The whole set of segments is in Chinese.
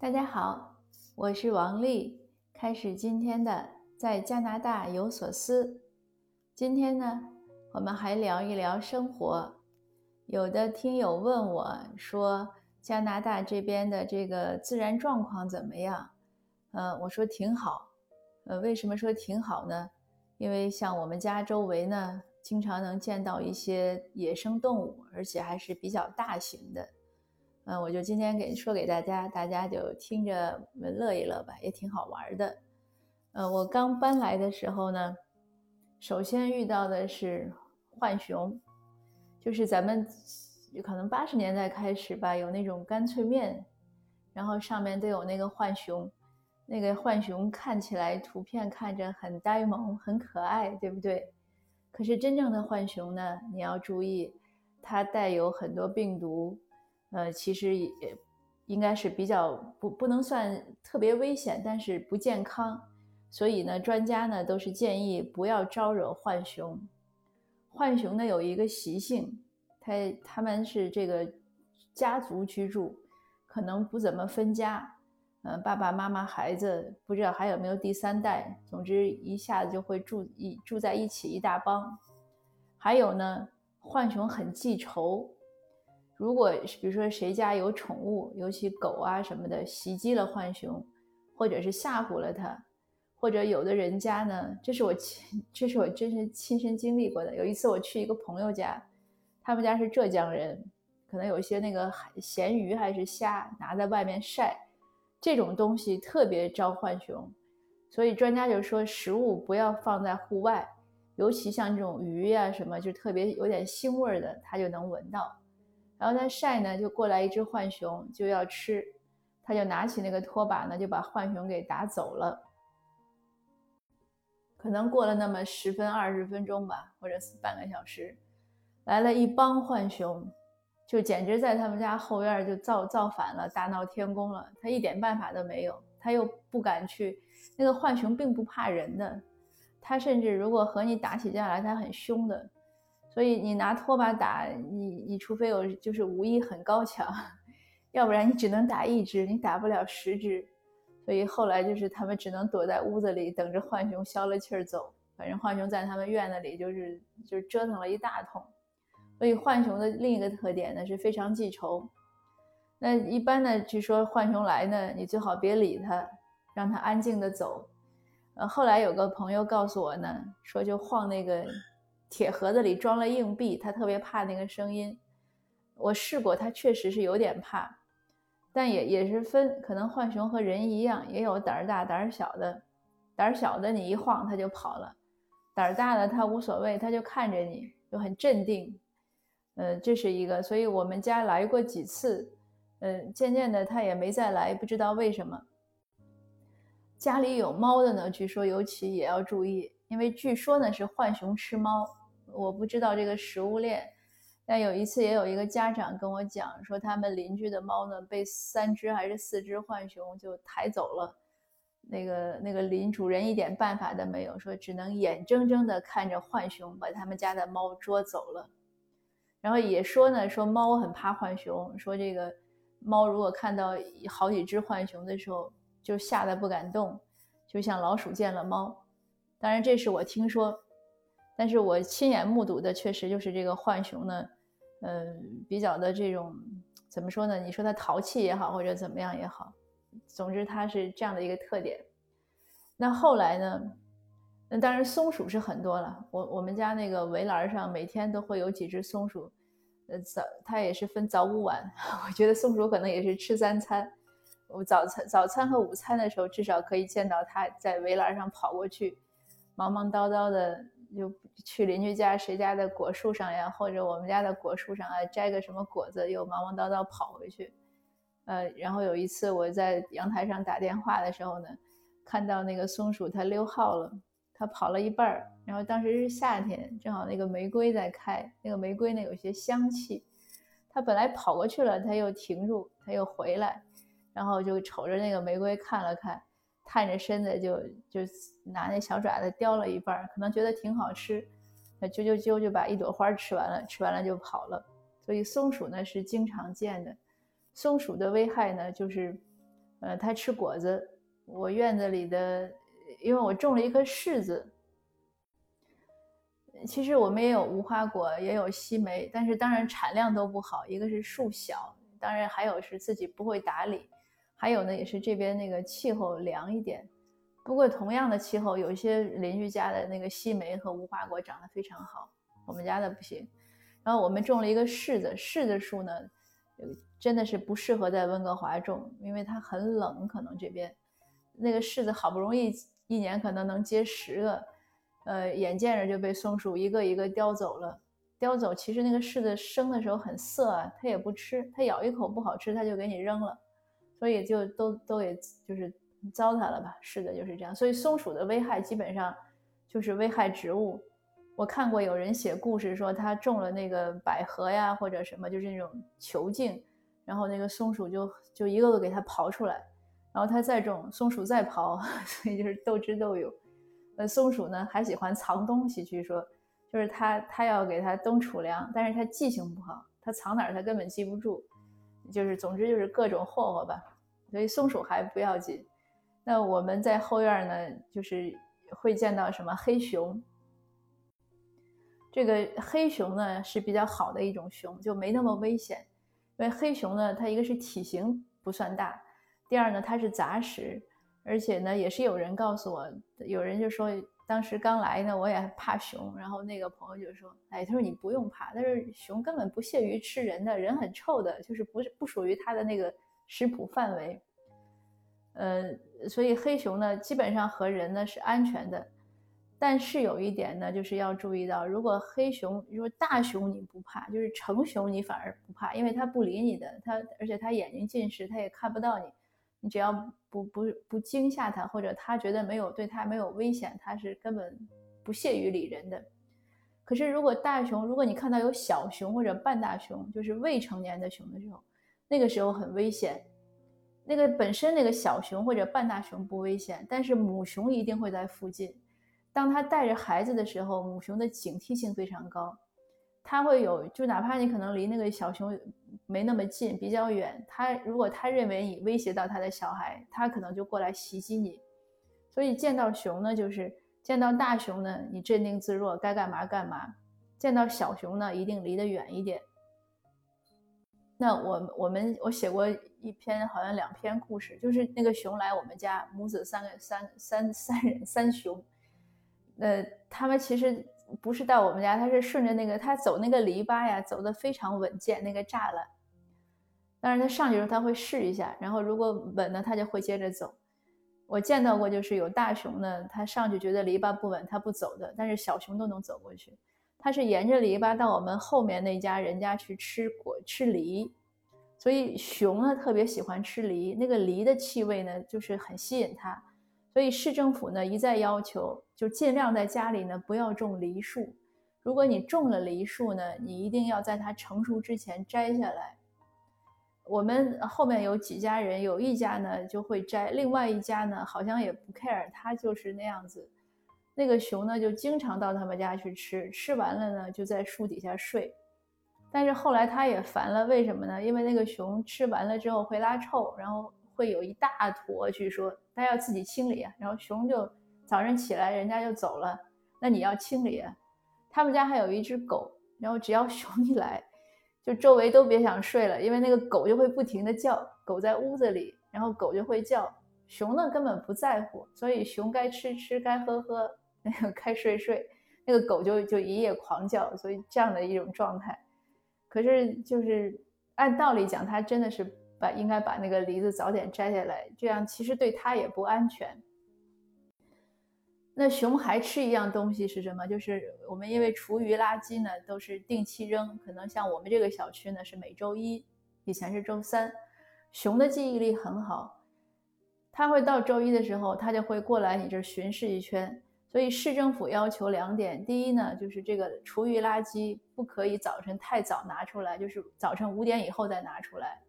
大家好，我是王丽，开始今天的在加拿大有所思。今天呢，我们还聊一聊生活。有的听友问我说，加拿大这边的这个自然状况怎么样？呃，我说挺好。呃，为什么说挺好呢？因为像我们家周围呢，经常能见到一些野生动物，而且还是比较大型的。嗯，我就今天给说给大家，大家就听着乐一乐吧，也挺好玩的。呃，我刚搬来的时候呢，首先遇到的是浣熊，就是咱们可能八十年代开始吧，有那种干脆面，然后上面都有那个浣熊，那个浣熊看起来图片看着很呆萌，很可爱，对不对？可是真正的浣熊呢，你要注意，它带有很多病毒。呃，其实也应该是比较不不能算特别危险，但是不健康。所以呢，专家呢都是建议不要招惹浣熊。浣熊呢有一个习性，它它们是这个家族居住，可能不怎么分家。嗯，爸爸妈妈孩子不知道还有没有第三代。总之一下子就会住一住在一起一大帮。还有呢，浣熊很记仇。如果比如说谁家有宠物，尤其狗啊什么的，袭击了浣熊，或者是吓唬了它，或者有的人家呢，这是我亲，这是我真是亲身经历过的。有一次我去一个朋友家，他们家是浙江人，可能有一些那个咸鱼还是虾拿在外面晒，这种东西特别招浣熊，所以专家就说食物不要放在户外，尤其像这种鱼呀什么，就特别有点腥味的，它就能闻到。然后他晒呢，就过来一只浣熊就要吃，他就拿起那个拖把呢，就把浣熊给打走了。可能过了那么十分二十分钟吧，或者是半个小时，来了一帮浣熊，就简直在他们家后院就造造反了，大闹天宫了。他一点办法都没有，他又不敢去。那个浣熊并不怕人的，他甚至如果和你打起架来，他很凶的。所以你拿拖把打你，你除非有就是武艺很高强，要不然你只能打一只，你打不了十只。所以后来就是他们只能躲在屋子里等着浣熊消了气儿走。反正浣熊在他们院子里就是就是折腾了一大通。所以浣熊的另一个特点呢是非常记仇。那一般呢，据说浣熊来呢，你最好别理它，让它安静的走。呃，后来有个朋友告诉我呢，说就晃那个。铁盒子里装了硬币，他特别怕那个声音。我试过，他确实是有点怕，但也也是分，可能浣熊和人一样，也有胆儿大、胆儿小的。胆儿小的，你一晃它就跑了；胆儿大的，它无所谓，它就看着你，就很镇定。呃，这是一个，所以我们家来过几次，嗯，渐渐的它也没再来，不知道为什么。家里有猫的呢，据说尤其也要注意，因为据说呢是浣熊吃猫。我不知道这个食物链，但有一次也有一个家长跟我讲说，他们邻居的猫呢被三只还是四只浣熊就抬走了，那个那个邻主人一点办法都没有，说只能眼睁睁地看着浣熊把他们家的猫捉走了。然后也说呢，说猫很怕浣熊，说这个猫如果看到好几只浣熊的时候，就吓得不敢动，就像老鼠见了猫。当然这是我听说。但是我亲眼目睹的确实就是这个浣熊呢，嗯，比较的这种怎么说呢？你说它淘气也好，或者怎么样也好，总之它是这样的一个特点。那后来呢？那当然松鼠是很多了。我我们家那个围栏上每天都会有几只松鼠，呃，早它也是分早午晚。我觉得松鼠可能也是吃三餐。我早餐、早餐和午餐的时候，至少可以见到它在围栏上跑过去，忙忙叨叨的。就去邻居家谁家的果树上呀，或者我们家的果树上啊，摘个什么果子，又忙忙叨叨跑回去。呃，然后有一次我在阳台上打电话的时候呢，看到那个松鼠它溜号了，它跑了一半儿，然后当时是夏天，正好那个玫瑰在开，那个玫瑰呢有些香气，它本来跑过去了，它又停住，它又回来，然后就瞅着那个玫瑰看了看。探着身子就就拿那小爪子叼了一半，可能觉得挺好吃，那啾啾啾就把一朵花吃完了，吃完了就跑了。所以松鼠呢是经常见的，松鼠的危害呢就是，呃，它吃果子。我院子里的，因为我种了一棵柿子。其实我们也有无花果，也有西梅，但是当然产量都不好。一个是树小，当然还有是自己不会打理，还有呢也是这边那个气候凉一点。不过同样的气候，有一些邻居家的那个西梅和无花果长得非常好，我们家的不行。然后我们种了一个柿子，柿子树呢，真的是不适合在温哥华种，因为它很冷，可能这边那个柿子好不容易一年可能能结十个。呃，眼见着就被松鼠一个一个叼走了，叼走。其实那个柿子生的时候很涩啊，它也不吃，它咬一口不好吃，它就给你扔了，所以就都都给就是糟蹋了吧。是的，就是这样。所以松鼠的危害基本上就是危害植物。我看过有人写故事说他种了那个百合呀或者什么，就是那种球茎，然后那个松鼠就就一个个给它刨出来，然后他再种，松鼠再刨，所以就是斗智斗勇。呃，松鼠呢还喜欢藏东西，据说就是它它要给它冬储粮，但是它记性不好，它藏哪儿它根本记不住，就是总之就是各种霍霍吧。所以松鼠还不要紧。那我们在后院呢，就是会见到什么黑熊。这个黑熊呢是比较好的一种熊，就没那么危险。因为黑熊呢，它一个是体型不算大，第二呢它是杂食。而且呢，也是有人告诉我，有人就说当时刚来呢，我也怕熊。然后那个朋友就说：“哎，他说你不用怕，但是熊根本不屑于吃人的，人很臭的，就是不是不属于它的那个食谱范围。”呃，所以黑熊呢，基本上和人呢是安全的。但是有一点呢，就是要注意到，如果黑熊，如果大熊你不怕，就是成熊你反而不怕，因为它不理你的，它而且它眼睛近视，它也看不到你。你只要不不不惊吓它，或者它觉得没有对它没有危险，它是根本不屑于理人的。可是如果大熊，如果你看到有小熊或者半大熊，就是未成年的熊的时候，那个时候很危险。那个本身那个小熊或者半大熊不危险，但是母熊一定会在附近。当它带着孩子的时候，母熊的警惕性非常高。它会有，就哪怕你可能离那个小熊没那么近，比较远，它如果它认为你威胁到它的小孩，它可能就过来袭击你。所以见到熊呢，就是见到大熊呢，你镇定自若，该干嘛干嘛；见到小熊呢，一定离得远一点。那我我们我写过一篇，好像两篇故事，就是那个熊来我们家，母子三个三三三人三熊，呃，他们其实。不是到我们家，他是顺着那个他走那个篱笆呀，走的非常稳健。那个栅栏，当然他上去时候他会试一下，然后如果稳呢，他就会接着走。我见到过，就是有大熊呢，他上去觉得篱笆不稳，他不走的，但是小熊都能走过去。他是沿着篱笆到我们后面那家人家去吃果吃梨，所以熊呢特别喜欢吃梨，那个梨的气味呢就是很吸引它。所以市政府呢一再要求，就尽量在家里呢不要种梨树。如果你种了梨树呢，你一定要在它成熟之前摘下来。我们后面有几家人，有一家呢就会摘，另外一家呢好像也不 care，他就是那样子。那个熊呢就经常到他们家去吃，吃完了呢就在树底下睡。但是后来他也烦了，为什么呢？因为那个熊吃完了之后会拉臭，然后。会有一大坨，据说他要自己清理啊。然后熊就早上起来，人家就走了，那你要清理。他们家还有一只狗，然后只要 熊一来，就周围都别想睡了，因为那个狗就会不停的叫。狗在屋子里，然后狗就会叫，熊呢根本不在乎，所以熊该吃吃，该喝喝，那个该睡睡，那个狗就就一夜狂叫，所以这样的一种状态。可是就是按道理讲，它真的是。把应该把那个梨子早点摘下来，这样其实对它也不安全。那熊还吃一样东西是什么？就是我们因为厨余垃圾呢都是定期扔，可能像我们这个小区呢是每周一，以前是周三。熊的记忆力很好，它会到周一的时候，它就会过来你这巡视一圈。所以市政府要求两点：第一呢，就是这个厨余垃圾不可以早晨太早拿出来，就是早晨五点以后再拿出来。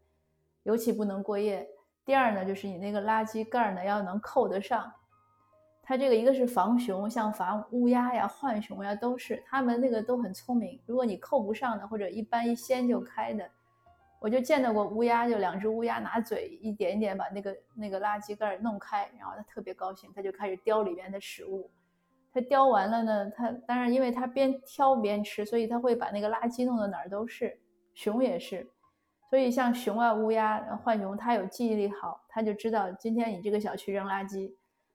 尤其不能过夜。第二呢，就是你那个垃圾盖呢要能扣得上。它这个一个是防熊，像防乌鸦呀、浣熊呀，都是它们那个都很聪明。如果你扣不上的，或者一般一掀就开的，我就见到过乌鸦，就两只乌鸦拿嘴一点一点把那个那个垃圾盖弄开，然后它特别高兴，它就开始叼里面的食物。它叼完了呢，它当然因为它边挑边吃，所以它会把那个垃圾弄得哪儿都是。熊也是，所以像熊啊、乌鸦、浣熊，它有记忆力好，它就知道今天你这个小区扔垃圾，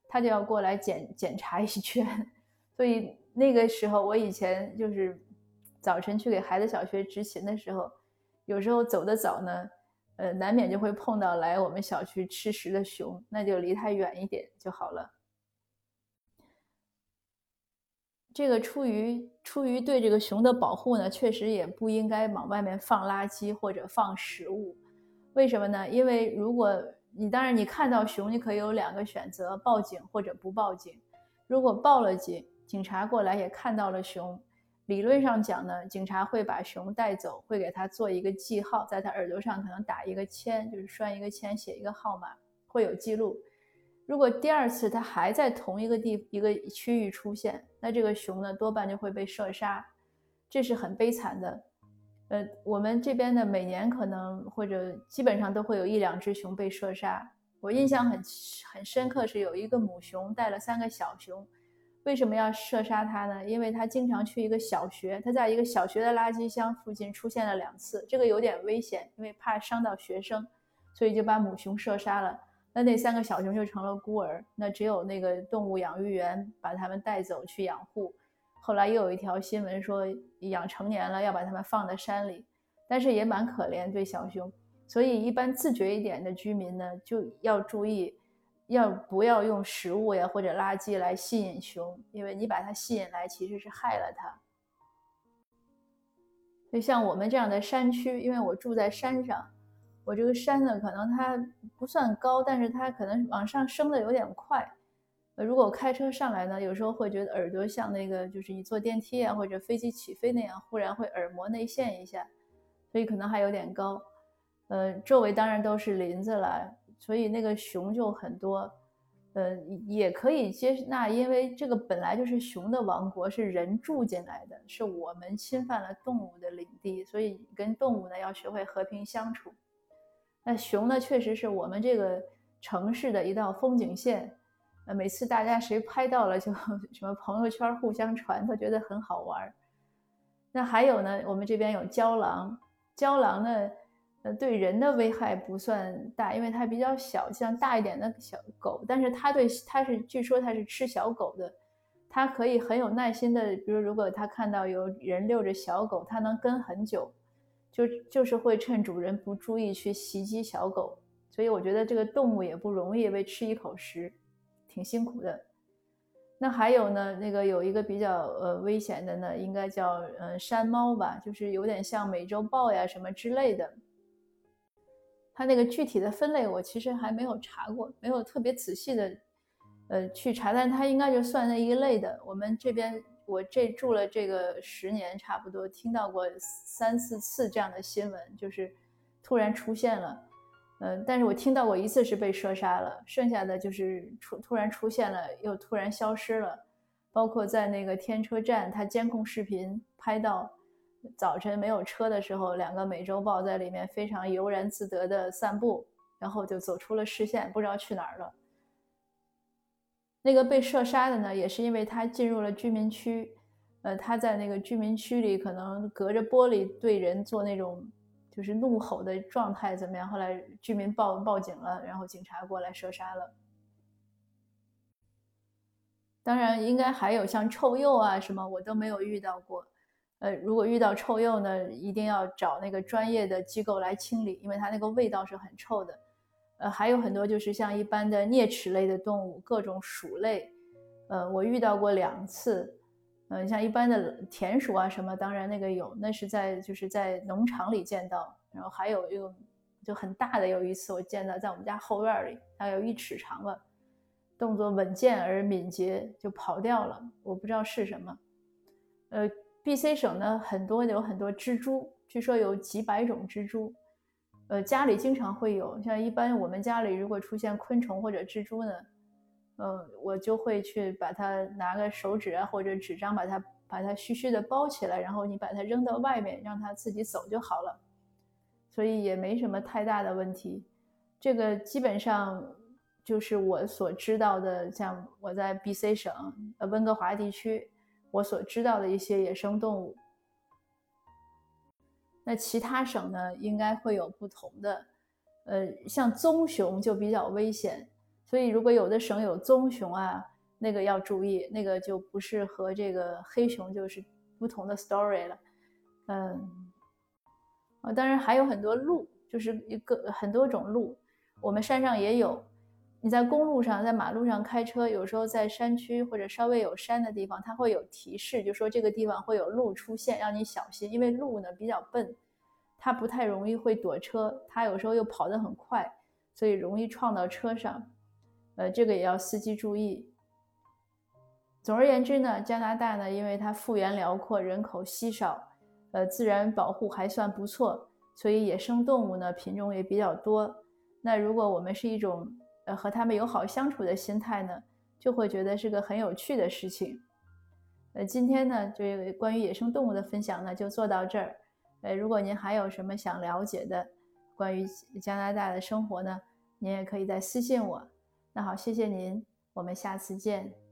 它就要过来检检查一圈。所以那个时候，我以前就是早晨去给孩子小学执勤的时候。有时候走得早呢，呃，难免就会碰到来我们小区吃食的熊，那就离它远一点就好了。这个出于出于对这个熊的保护呢，确实也不应该往外面放垃圾或者放食物。为什么呢？因为如果你当然你看到熊，你可以有两个选择：报警或者不报警。如果报了警，警察过来也看到了熊。理论上讲呢，警察会把熊带走，会给他做一个记号，在他耳朵上可能打一个签，就是拴一个签，写一个号码，会有记录。如果第二次它还在同一个地一个区域出现，那这个熊呢多半就会被射杀，这是很悲惨的。呃，我们这边呢每年可能或者基本上都会有一两只熊被射杀。我印象很很深刻是有一个母熊带了三个小熊。为什么要射杀它呢？因为它经常去一个小学，它在一个小学的垃圾箱附近出现了两次，这个有点危险，因为怕伤到学生，所以就把母熊射杀了。那那三个小熊就成了孤儿，那只有那个动物养育员把它们带走去养护。后来又有一条新闻说养成年了要把它们放在山里，但是也蛮可怜对小熊，所以一般自觉一点的居民呢就要注意。要不要用食物呀或者垃圾来吸引熊？因为你把它吸引来，其实是害了它。就像我们这样的山区，因为我住在山上，我这个山呢可能它不算高，但是它可能往上升的有点快。呃，如果开车上来呢，有时候会觉得耳朵像那个就是你坐电梯啊或者飞机起飞那样，忽然会耳膜内陷一下，所以可能还有点高。呃，周围当然都是林子了。所以那个熊就很多，呃，也可以接纳，因为这个本来就是熊的王国，是人住进来的，是我们侵犯了动物的领地，所以跟动物呢要学会和平相处。那熊呢，确实是我们这个城市的一道风景线，呃，每次大家谁拍到了，就 什么朋友圈互相传，都觉得很好玩。那还有呢，我们这边有郊狼，郊狼呢。呃对人的危害不算大，因为它比较小，像大一点的小狗。但是它对它是，据说它是吃小狗的，它可以很有耐心的，比如如果它看到有人遛着小狗，它能跟很久，就就是会趁主人不注意去袭击小狗。所以我觉得这个动物也不容易，为吃一口食，挺辛苦的。那还有呢，那个有一个比较呃危险的呢，应该叫呃山猫吧，就是有点像美洲豹呀什么之类的。它那个具体的分类我其实还没有查过，没有特别仔细的，呃去查，但它应该就算那一类的。我们这边我这住了这个十年，差不多听到过三四次这样的新闻，就是突然出现了，嗯，但是我听到过一次是被射杀了，剩下的就是出突然出现了又突然消失了，包括在那个天车站，它监控视频拍到。早晨没有车的时候，两个美洲豹在里面非常悠然自得的散步，然后就走出了视线，不知道去哪儿了。那个被射杀的呢，也是因为他进入了居民区，呃，他在那个居民区里可能隔着玻璃对人做那种就是怒吼的状态怎么样？后来居民报报警了，然后警察过来射杀了。当然，应该还有像臭鼬啊什么，我都没有遇到过。呃，如果遇到臭鼬呢，一定要找那个专业的机构来清理，因为它那个味道是很臭的。呃，还有很多就是像一般的啮齿类的动物，各种鼠类，呃，我遇到过两次。嗯，像一般的田鼠啊什么，当然那个有，那是在就是在农场里见到。然后还有一个就很大的，有一次我见到在我们家后院里，大概有一尺长吧，动作稳健而敏捷，就跑掉了，我不知道是什么。呃。B.C 省呢，很多有很多蜘蛛，据说有几百种蜘蛛，呃，家里经常会有。像一般我们家里如果出现昆虫或者蜘蛛呢，呃，我就会去把它拿个手纸啊或者纸张把它把它嘘嘘的包起来，然后你把它扔到外面，让它自己走就好了。所以也没什么太大的问题。这个基本上就是我所知道的，像我在 B.C 省呃温哥华地区我所知道的一些野生动物。那其他省呢，应该会有不同的。呃，像棕熊就比较危险，所以如果有的省有棕熊啊，那个要注意，那个就不是和这个黑熊就是不同的 story 了。嗯，啊，当然还有很多鹿，就是一个很多种鹿，我们山上也有。你在公路上，在马路上开车，有时候在山区或者稍微有山的地方，它会有提示，就说这个地方会有鹿出现，让你小心，因为鹿呢比较笨。它不太容易会躲车，它有时候又跑得很快，所以容易撞到车上。呃，这个也要司机注意。总而言之呢，加拿大呢，因为它幅员辽阔，人口稀少，呃，自然保护还算不错，所以野生动物呢品种也比较多。那如果我们是一种呃和他们友好相处的心态呢，就会觉得是个很有趣的事情。呃，今天呢，这个关于野生动物的分享呢，就做到这儿。呃，如果您还有什么想了解的关于加拿大的生活呢，您也可以再私信我。那好，谢谢您，我们下次见。